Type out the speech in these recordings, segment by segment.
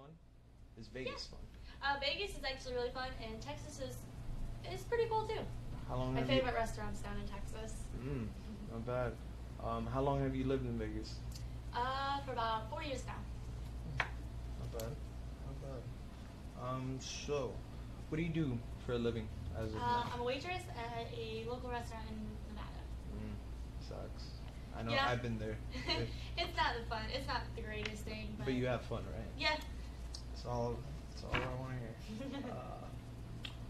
fun? Is Vegas fun? Uh, Vegas is actually really fun, and Texas is is pretty cool too. How long? My favorite restaurants down in Texas. You, mm, not bad. Um, how long have you lived in Vegas? Uh, for about four years now. Not bad. Not bad. Um, so, what do you do for a living as uh, I'm a waitress at a local restaurant in Nevada. Mm, sucks. I know. Yeah. I've been there. it's not the fun. It's not the greatest thing, but, but you have fun, right? yeah. That's all. That's all I want to hear. Uh,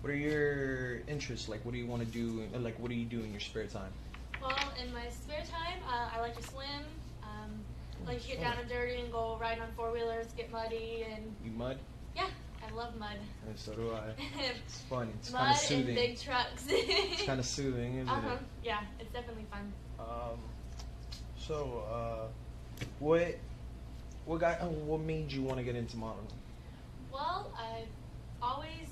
what are your interests? Like, what do you want to do? uh, Like, what do you do in your spare time? Well, in my spare time, uh, I like to swim. Um, I like to get Oh. down and dirty and go ride on four wheelers, get muddy, and You mud? yeah, I love mud. And so do I. It's fun. It's kind mud of soothing. and big trucks. It's kind of soothing, isn't uh huh. it? Yeah, it's definitely fun. Um, so, uh, what, what got, what made you want to get into modeling? Well, I've always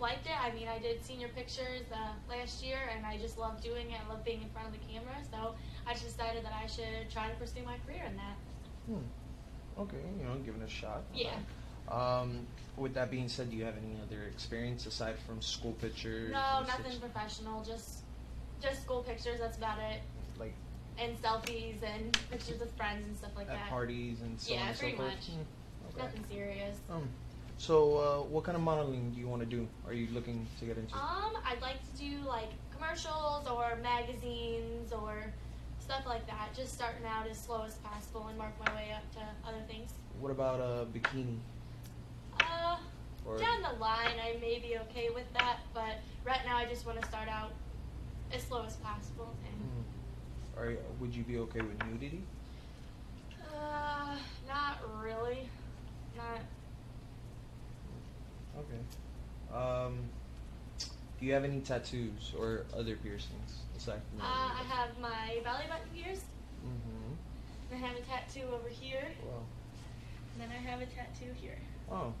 liked it. I mean, I did senior pictures uh, last year, and I just love doing it. I love being in front of the camera, so I just decided that I should try to pursue my career in that. Hmm. Okay, you know, give it a shot. Yeah. Um, with that being said, do you have any other experience aside from school pictures? No, nothing such? professional. Just just school pictures. That's about it. Like And selfies and pictures with friends and stuff like at that. parties and so Yeah, on and so pretty forth? much. Nothing serious. Um, so, uh, what kind of modeling do you want to do? Are you looking to get into? Um, I'd like to do like commercials or magazines or stuff like that. Just starting out as slow as possible and work my way up to other things. What about a bikini? Uh, Or down the line, I may be okay with that, but right now I just want to start out as slow as possible. And Hmm. Or would you be okay with nudity? uh, not really, not. Okay. Um, do you have any tattoos or other piercings aside from Uh, I have my belly button pierced. Mm-hmm. and I have a tattoo over here, Wow. and then I have a tattoo here. Oh.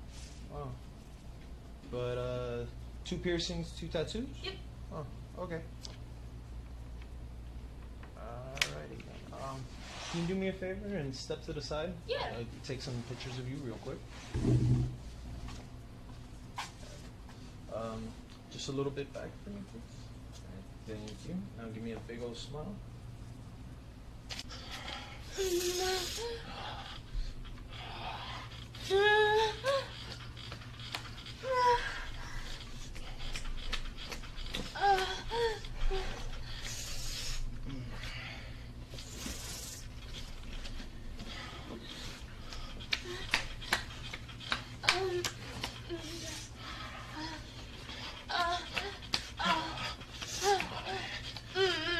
Wow. But uh, two piercings, two tattoos. Yep. Oh. Okay. Alrighty then. Um, can you do me a favor and step to the side? Yeah. Uh, take some pictures of you real quick. Um, a little bit back for me, please. Thank you. Now give me a big old smile.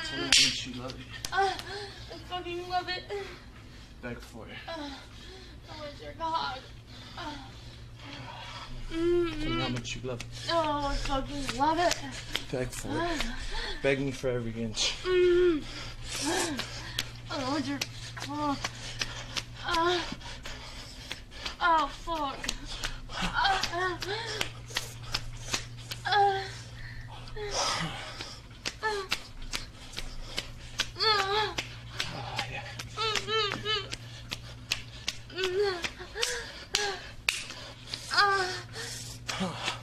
Tell me how much you love it. I fucking love it. Beg for it. Uh, I your dog. Uh, Tell me how mm, much you love it. oh, I fucking love it. Beg for it. Beg me for every inch. Mm. Want your. Oh, uh, oh fuck. 看 看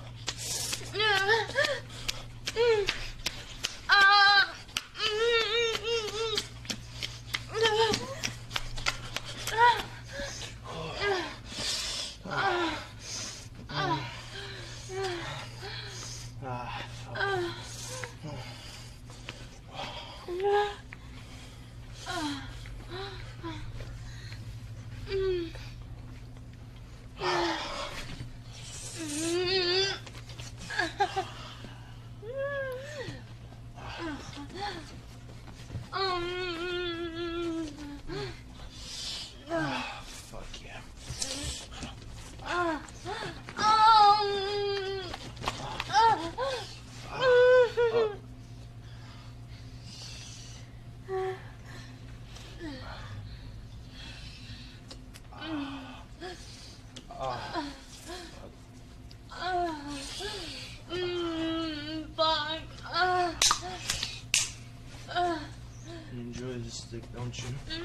you?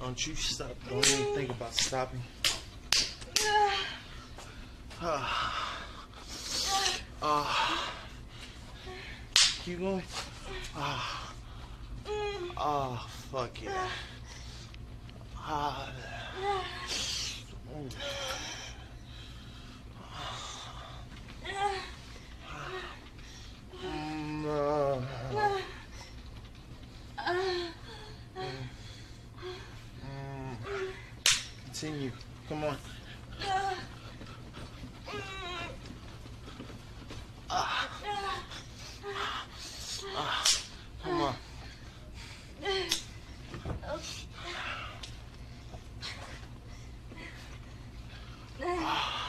Don't you stop. Don't even think about stopping. Ah. Ah. Keep going. Ah. Ah, fuck yeah ah. Mm. Continue. Come on. Ah. Ah. Come on. Ah.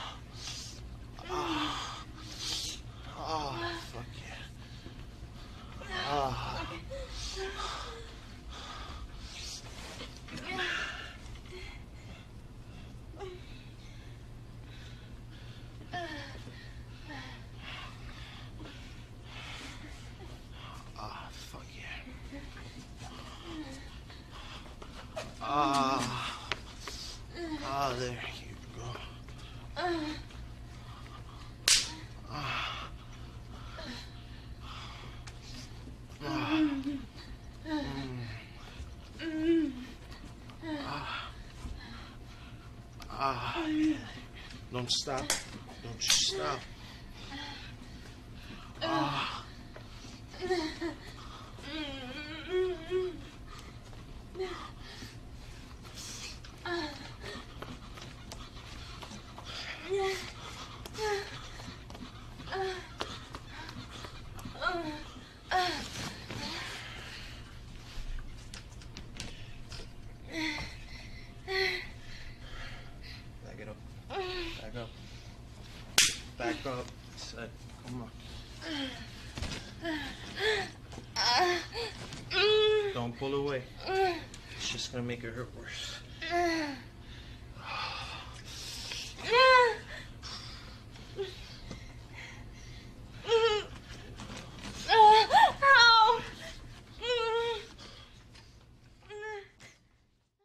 Ah. Fuck yeah. Ah. Ah, fuck yeah. Ah. Ah, there you go. Ah. Ah. Ah. Ah. Don't stop. Don't stop. Ah. Back it up. Back up. Back up. Set. Come on. Don't pull away. It's just gonna make it hurt worse.